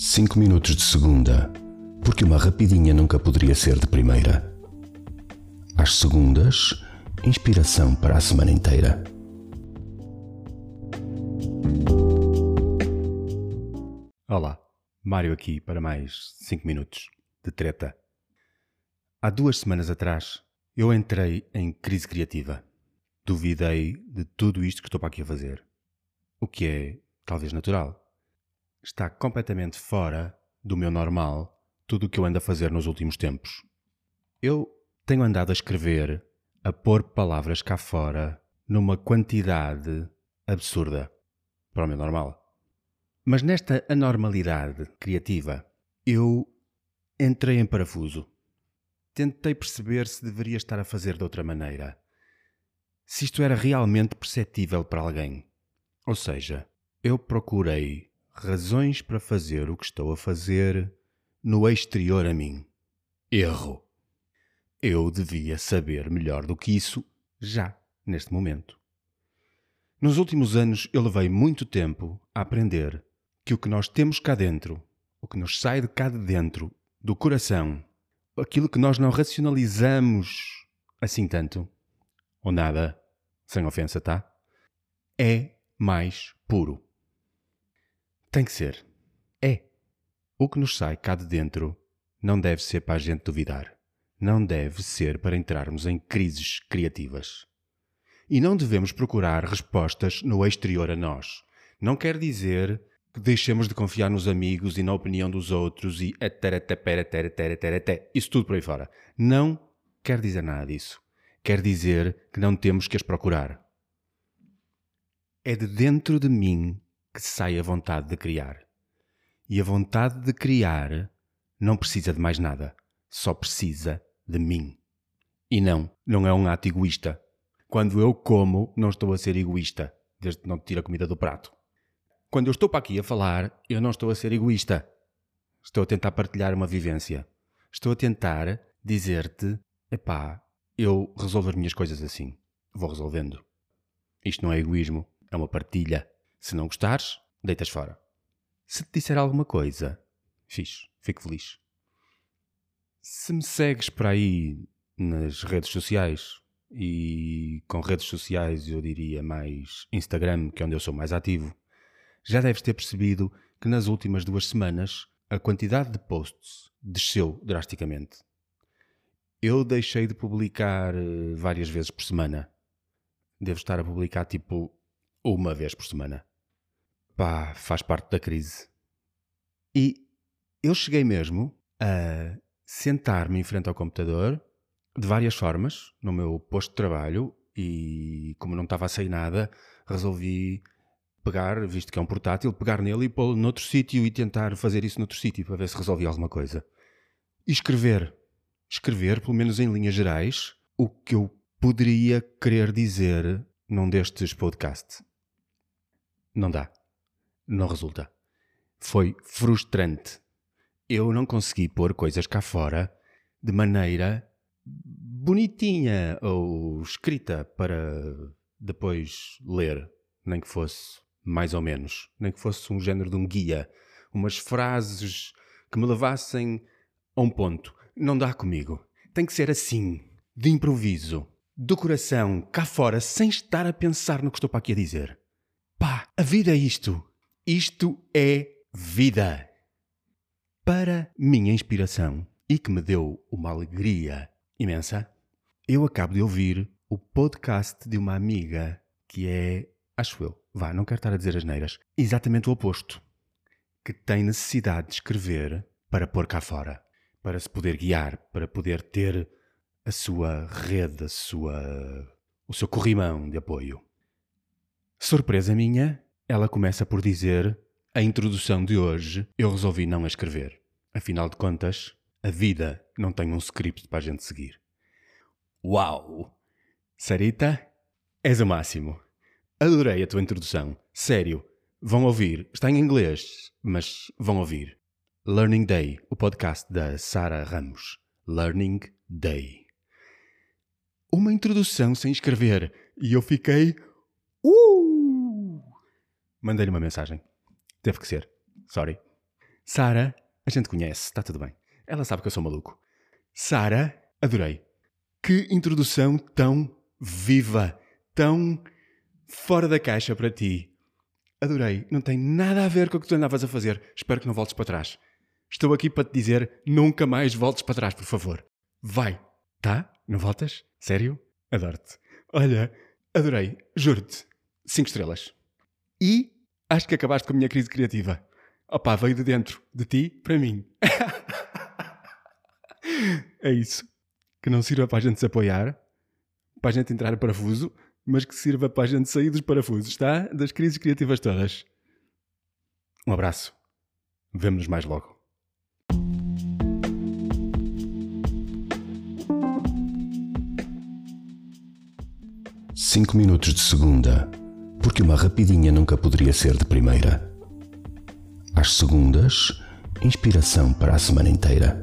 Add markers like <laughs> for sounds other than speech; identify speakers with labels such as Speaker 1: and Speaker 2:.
Speaker 1: 5 minutos de segunda, porque uma rapidinha nunca poderia ser de primeira. Às segundas, inspiração para a semana inteira.
Speaker 2: Olá, Mário aqui para mais 5 minutos de treta. Há duas semanas atrás eu entrei em crise criativa. Duvidei de tudo isto que estou para aqui a fazer. O que é talvez natural. Está completamente fora do meu normal tudo o que eu ando a fazer nos últimos tempos. Eu tenho andado a escrever, a pôr palavras cá fora numa quantidade absurda para o meu normal. Mas nesta anormalidade criativa, eu entrei em parafuso tentei perceber se deveria estar a fazer de outra maneira. Se isto era realmente perceptível para alguém. Ou seja, eu procurei razões para fazer o que estou a fazer no exterior a mim. Erro. Eu devia saber melhor do que isso já, neste momento. Nos últimos anos eu levei muito tempo a aprender que o que nós temos cá dentro, o que nos sai de cá de dentro, do coração, aquilo que nós não racionalizamos assim tanto, ou nada, sem ofensa, tá? É mais puro. Tem que ser. É. O que nos sai cá de dentro não deve ser para a gente duvidar. Não deve ser para entrarmos em crises criativas. E não devemos procurar respostas no exterior a nós. Não quer dizer que deixemos de confiar nos amigos e na opinião dos outros e isso tudo por aí fora. Não quer dizer nada disso. Quer dizer que não temos que as procurar. É de dentro de mim que sai a vontade de criar. E a vontade de criar não precisa de mais nada, só precisa de mim. E não, não é um ato egoísta. Quando eu como, não estou a ser egoísta, desde que não tiro a comida do prato. Quando eu estou para aqui a falar, eu não estou a ser egoísta. Estou a tentar partilhar uma vivência. Estou a tentar dizer-te: epá, eu resolvo as minhas coisas assim. Vou resolvendo. Isto não é egoísmo, é uma partilha. Se não gostares, deitas fora. Se te disser alguma coisa, fixe, fico feliz. Se me segues por aí nas redes sociais, e com redes sociais eu diria mais Instagram, que é onde eu sou mais ativo, já deves ter percebido que nas últimas duas semanas a quantidade de posts desceu drasticamente. Eu deixei de publicar eh, várias vezes por semana. Devo estar a publicar tipo uma vez por semana. Pá, faz parte da crise. E eu cheguei mesmo a sentar-me em frente ao computador de várias formas no meu posto de trabalho e como não estava a sair nada, resolvi pegar, visto que é um portátil, pegar nele e pô-lo noutro sítio e tentar fazer isso noutro sítio para ver se resolvia alguma coisa. E escrever. Escrever, pelo menos em linhas gerais, o que eu poderia querer dizer num destes podcasts. Não dá. Não resulta. Foi frustrante. Eu não consegui pôr coisas cá fora de maneira bonitinha ou escrita para depois ler, nem que fosse mais ou menos, nem que fosse um género de um guia, umas frases que me levassem a um ponto. Não dá comigo. Tem que ser assim, de improviso, do coração, cá fora, sem estar a pensar no que estou para aqui a dizer. Pá, a vida é isto. Isto é vida. Para minha inspiração e que me deu uma alegria imensa, eu acabo de ouvir o podcast de uma amiga que é, acho eu, vá, não quero estar a dizer as neiras, exatamente o oposto. Que tem necessidade de escrever para pôr cá fora, para se poder guiar, para poder ter a sua rede, a sua, o seu corrimão de apoio. Surpresa minha, ela começa por dizer: A introdução de hoje eu resolvi não a escrever. Afinal de contas, a vida não tem um script para a gente seguir. Uau! Sarita, és o máximo. Adorei a tua introdução. Sério. Vão ouvir. Está em inglês, mas vão ouvir. Learning Day, o podcast da Sara Ramos. Learning Day. Uma introdução sem escrever. E eu fiquei. Uh! Mandei-lhe uma mensagem. Teve que ser. Sorry. Sara, a gente conhece, está tudo bem. Ela sabe que eu sou maluco. Sara, adorei. Que introdução tão viva, tão fora da caixa para ti. Adorei. Não tem nada a ver com o que tu andavas a fazer. Espero que não voltes para trás. Estou aqui para te dizer: nunca mais voltes para trás, por favor. Vai. Tá? Não voltas? Sério? Adoro-te. Olha, adorei. Juro-te. Cinco estrelas. E acho que acabaste com a minha crise criativa. Opa, veio de dentro. De ti para mim. <laughs> é isso. Que não sirva para a gente se apoiar, para a gente entrar em parafuso, mas que sirva para a gente sair dos parafusos, tá? Das crises criativas todas. Um abraço. Vemo-nos mais logo.
Speaker 1: Cinco minutos de segunda, porque uma rapidinha nunca poderia ser de primeira. Às segundas, inspiração para a semana inteira.